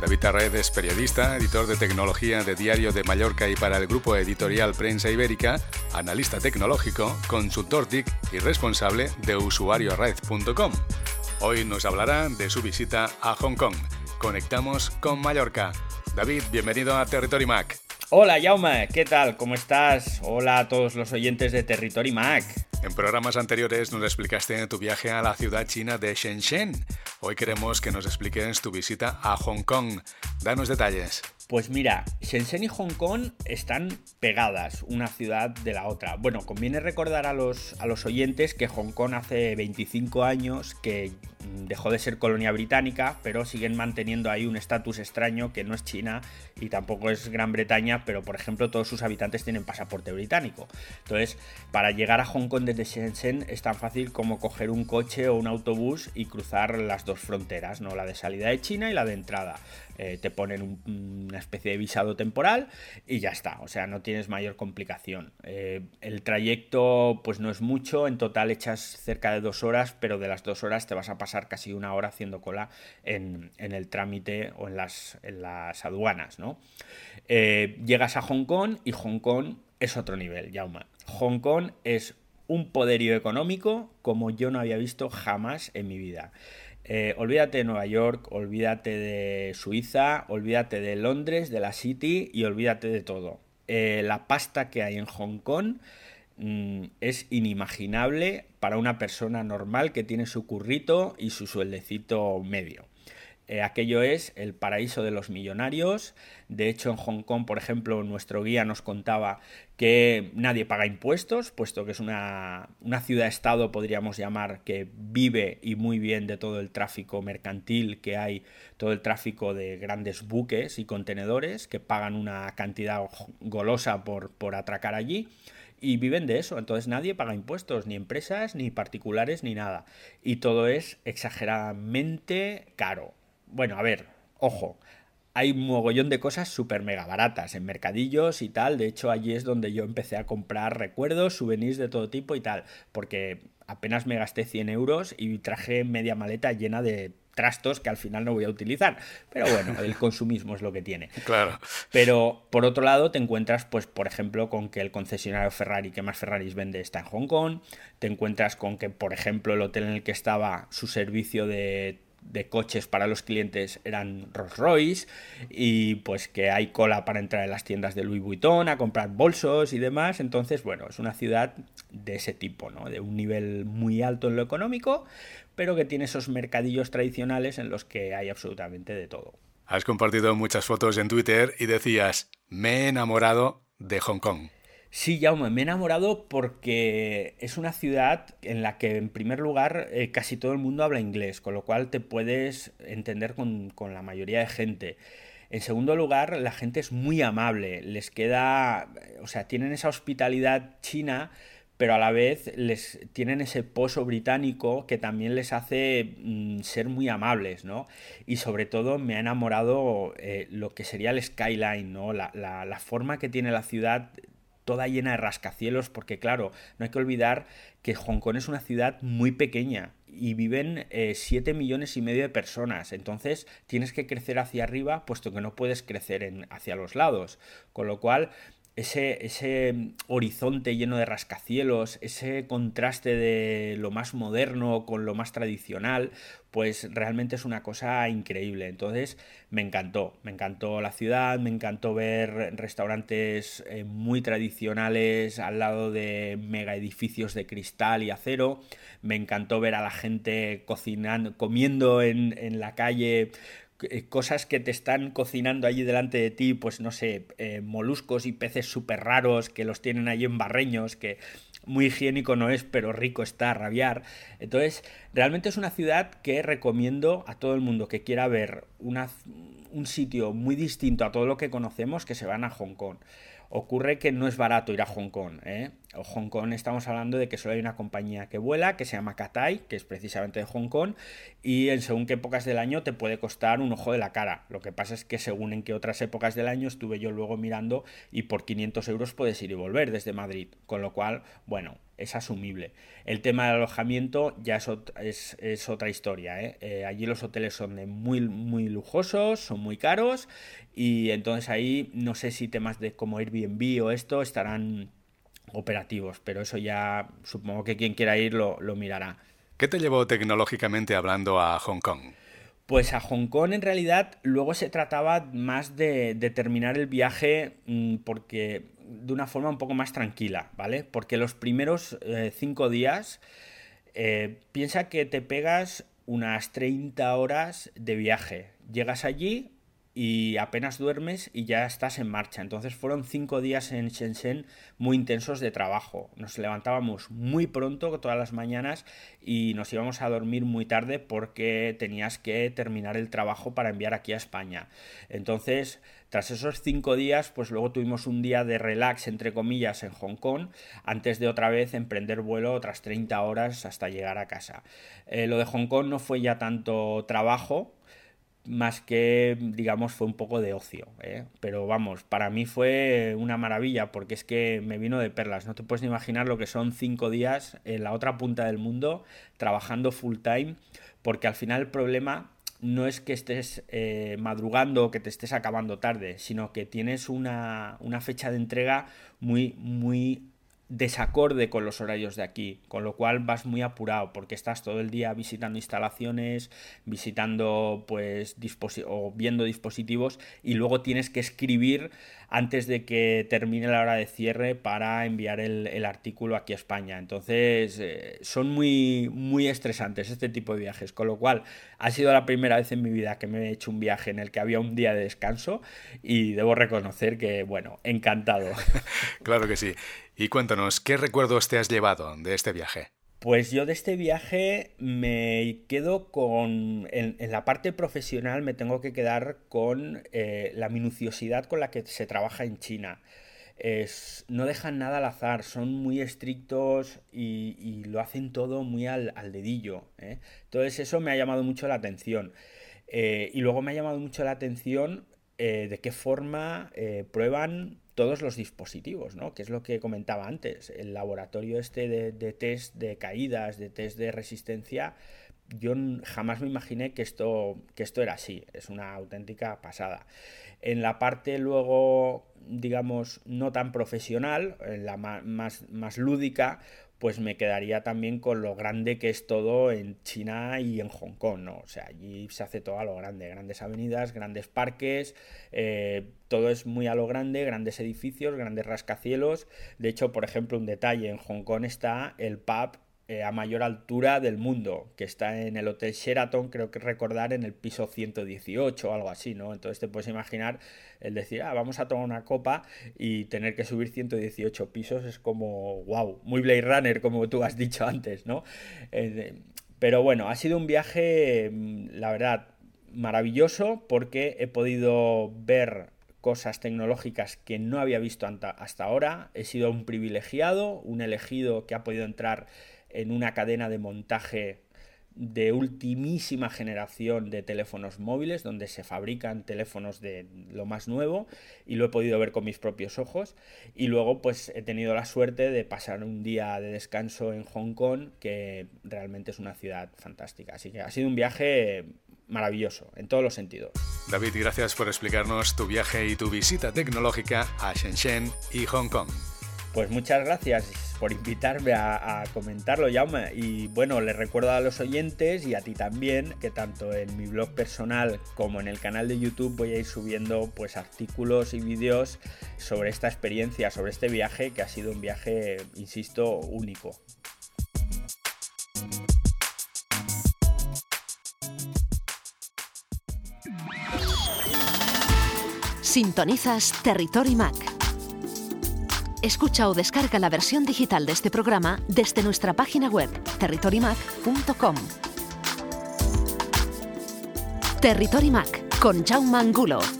David Tarred es periodista, editor de tecnología de Diario de Mallorca y para el grupo editorial Prensa Ibérica, analista tecnológico, consultor TIC y responsable de usuariored.com. Hoy nos hablará de su visita a Hong Kong. Conectamos con Mallorca. David, bienvenido a Territory Mac. Hola Jaume, ¿qué tal? ¿Cómo estás? Hola a todos los oyentes de Territory Mac. En programas anteriores nos explicaste tu viaje a la ciudad china de Shenzhen. Hoy queremos que nos expliques tu visita a Hong Kong. Danos detalles. Pues mira, Shenzhen y Hong Kong están pegadas una ciudad de la otra. Bueno, conviene recordar a los, a los oyentes que Hong Kong hace 25 años que dejó de ser colonia británica, pero siguen manteniendo ahí un estatus extraño que no es China y tampoco es Gran Bretaña, pero por ejemplo todos sus habitantes tienen pasaporte británico. Entonces, para llegar a Hong Kong desde Shenzhen es tan fácil como coger un coche o un autobús y cruzar las dos fronteras, ¿no? La de salida de China y la de entrada. Eh, te ponen una especie de visado temporal y ya está, o sea, no tienes mayor complicación. Eh, el trayecto pues no es mucho, en total echas cerca de dos horas, pero de las dos horas te vas a pasar casi una hora haciendo cola en, el trámite o en las, aduanas, ¿no? Eh, llegas a Hong Kong y Hong Kong es otro nivel, Yauma. Hong Kong es un poderío económico como yo no había visto jamás en mi vida. Eh, olvídate de Nueva York, olvídate de Suiza, olvídate de Londres, de la City y olvídate de todo. Eh, la pasta que hay en Hong Kong mm, es inimaginable para una persona normal que tiene su currito y su sueldecito medio. Eh, aquello es el paraíso de los millonarios. De hecho, en Hong Kong, por ejemplo, nuestro guía nos contaba que nadie paga impuestos, puesto que es una, una ciudad-estado, podríamos llamar, que vive y muy bien de todo el tráfico mercantil que hay, todo el tráfico de grandes buques y contenedores que pagan una cantidad golosa por, por atracar allí y viven de eso. Entonces nadie paga impuestos, ni empresas, ni particulares, ni nada. Y todo es exageradamente caro bueno, a ver, ojo, hay un mogollón de cosas súper mega baratas en mercadillos y tal. De hecho, allí es donde yo empecé a comprar recuerdos, souvenirs de todo tipo y tal. Porque apenas me gasté 100 euros y traje media maleta llena de trastos que al final no voy a utilizar. Pero bueno, el consumismo es lo que tiene. Claro. Pero por otro lado, te encuentras, pues, por ejemplo, con que el concesionario Ferrari que más Ferraris vende está en Hong Kong. Te encuentras con que, por ejemplo, el hotel en el que estaba su servicio de de coches para los clientes eran Rolls Royce y pues que hay cola para entrar en las tiendas de Louis Vuitton a comprar bolsos y demás. Entonces, bueno, es una ciudad de ese tipo, ¿no? De un nivel muy alto en lo económico, pero que tiene esos mercadillos tradicionales en los que hay absolutamente de todo. Has compartido muchas fotos en Twitter y decías, me he enamorado de Hong Kong. Sí, Jaume, me he enamorado porque es una ciudad en la que, en primer lugar, eh, casi todo el mundo habla inglés, con lo cual te puedes entender con, con, la mayoría de gente. En segundo lugar, la gente es muy amable, les queda, o sea, tienen esa hospitalidad china, pero a la vez les tienen ese pozo británico que también les hace mm, ser muy amables, ¿no? Y sobre todo me ha enamorado eh, lo que sería el skyline, ¿no? La, la, la forma que tiene la ciudad toda llena de rascacielos, porque claro, no hay que olvidar que Hong Kong es una ciudad muy pequeña y viven 7 eh, millones y medio de personas. Entonces tienes que crecer hacia arriba, puesto que no puedes crecer en, hacia los lados. Con lo cual ese, ese, horizonte lleno de rascacielos, ese contraste de lo más moderno con lo más tradicional, pues realmente es una cosa increíble. Entonces me encantó, me encantó la ciudad, me encantó ver restaurantes eh, muy tradicionales al lado de mega edificios de cristal y acero, me encantó ver a la gente cocinando, comiendo en, en la calle cosas que te están cocinando allí delante de ti, pues no sé, eh, moluscos y peces súper raros que los tienen allí en barreños, que muy higiénico no es, pero rico está a rabiar. Entonces, realmente es una ciudad que recomiendo a todo el mundo que quiera ver un sitio muy distinto a todo lo que conocemos, que se van a Hong Kong. Ocurre que no es barato ir a Hong Kong. ¿eh? O Hong Kong estamos hablando de que solo hay una compañía que vuela, que se llama Cathay, que es precisamente de Hong Kong, y en según qué épocas del año te puede costar un ojo de la cara. Lo que pasa es que según en qué otras épocas del año estuve yo luego mirando y por 500 euros puedes ir y volver desde Madrid. Con lo cual, bueno, es asumible. El tema del alojamiento ya es, es, otra historia. ¿eh? ¿eh? allí los hoteles son muy, muy lujosos, son muy caros y entonces ahí no sé si temas de como Airbnb o esto estarán operativos, pero eso ya supongo que quien quiera ir lo, lo mirará. ¿Qué te llevó tecnológicamente hablando a Hong Kong? Pues a Hong Kong en realidad luego se trataba más de, terminar el viaje mm, porque de una forma un poco más tranquila, ¿vale? Porque los primeros eh, cinco días eh, piensa que te pegas unas 30 horas de viaje. Llegas allí, y apenas duermes y ya estás en marcha. Entonces fueron cinco días en Shenzhen muy intensos de trabajo. Nos levantábamos muy pronto todas las mañanas y nos íbamos a dormir muy tarde porque tenías que terminar el trabajo para enviar aquí a España. Entonces, tras esos cinco días, pues luego tuvimos un día de relax, entre comillas, en Hong Kong, antes de otra vez emprender vuelo otras 30 horas hasta llegar a casa. Eh, lo de Hong Kong no fue ya tanto trabajo, más que, digamos, fue un poco de ocio. ¿eh? Pero vamos, para mí fue una maravilla porque es que me vino de perlas. No te puedes imaginar lo que son cinco días en la otra punta del mundo trabajando full time, porque al final el problema no es que estés eh, madrugando o que te estés acabando tarde, sino que tienes una, una fecha de entrega muy, muy desacorde con los horarios de aquí, con lo cual vas muy apurado porque estás todo el día visitando instalaciones, visitando pues o viendo dispositivos y luego tienes que escribir antes de que termine la hora de cierre para enviar el, artículo aquí a España. Entonces eh, son muy, muy estresantes este tipo de viajes, con lo cual ha sido la primera vez en mi vida que me he hecho un viaje en el que había un día de descanso y debo reconocer que, bueno, encantado. claro que sí. Y cuéntanos, ¿qué recuerdos te has llevado de este viaje? Pues yo de este viaje me quedo con, en, la parte profesional me tengo que quedar con eh, la minuciosidad con la que se trabaja en China. No dejan nada al azar, son muy estrictos y, lo hacen todo muy al, dedillo. ¿eh? Entonces eso me ha llamado mucho la atención. Eh, y luego me ha llamado mucho la atención de qué forma prueban todos los dispositivos, ¿no? Que es lo que comentaba antes. El laboratorio este de, test de caídas, de test de resistencia, yo jamás me imaginé que esto, que esto era así. Es una auténtica pasada. En la parte luego, digamos, no tan profesional, en la más, más lúdica, pues me quedaría también con lo grande que es todo en China y en Hong Kong, ¿no? O sea, allí se hace todo a lo grande, grandes avenidas, grandes parques, eh, todo es muy a lo grande, grandes edificios, grandes rascacielos. De hecho, por ejemplo, un detalle, en Hong Kong está el pub eh, a mayor altura del mundo, que está en el Hotel Sheraton, creo que recordar, en el piso 118 o algo así, ¿no? Entonces te puedes imaginar el decir, ah, vamos a tomar una copa y tener que subir 118 pisos es como, wow, muy Blade Runner, como tú has dicho antes, ¿no? Eh, pero bueno, ha sido un viaje, mm, la verdad, maravilloso porque he podido ver cosas tecnológicas que no había visto hasta ahora. He sido un privilegiado, un elegido que ha podido entrar en una cadena de montaje de ultimísima generación de teléfonos móviles, donde se fabrican teléfonos de lo más nuevo y lo he podido ver con mis propios ojos. Y luego pues he tenido la suerte de pasar un día de descanso en Hong Kong, que realmente es una ciudad fantástica. Así que ha sido un viaje maravilloso en todos los sentidos. David, gracias por explicarnos tu viaje y tu visita tecnológica a Shenzhen y Hong Kong. Pues muchas gracias por invitarme a, comentarlo, Jaume. Y bueno, les recuerdo a los oyentes y a ti también que tanto en mi blog personal como en el canal de YouTube voy a ir subiendo pues artículos y vídeos sobre esta experiencia, sobre este viaje que ha sido un viaje, insisto, único. Sintonizas Territory Mac Escucha o descarga la versión digital de este programa desde nuestra página web territorymac.com. Territory Mac con Jaume Angulo.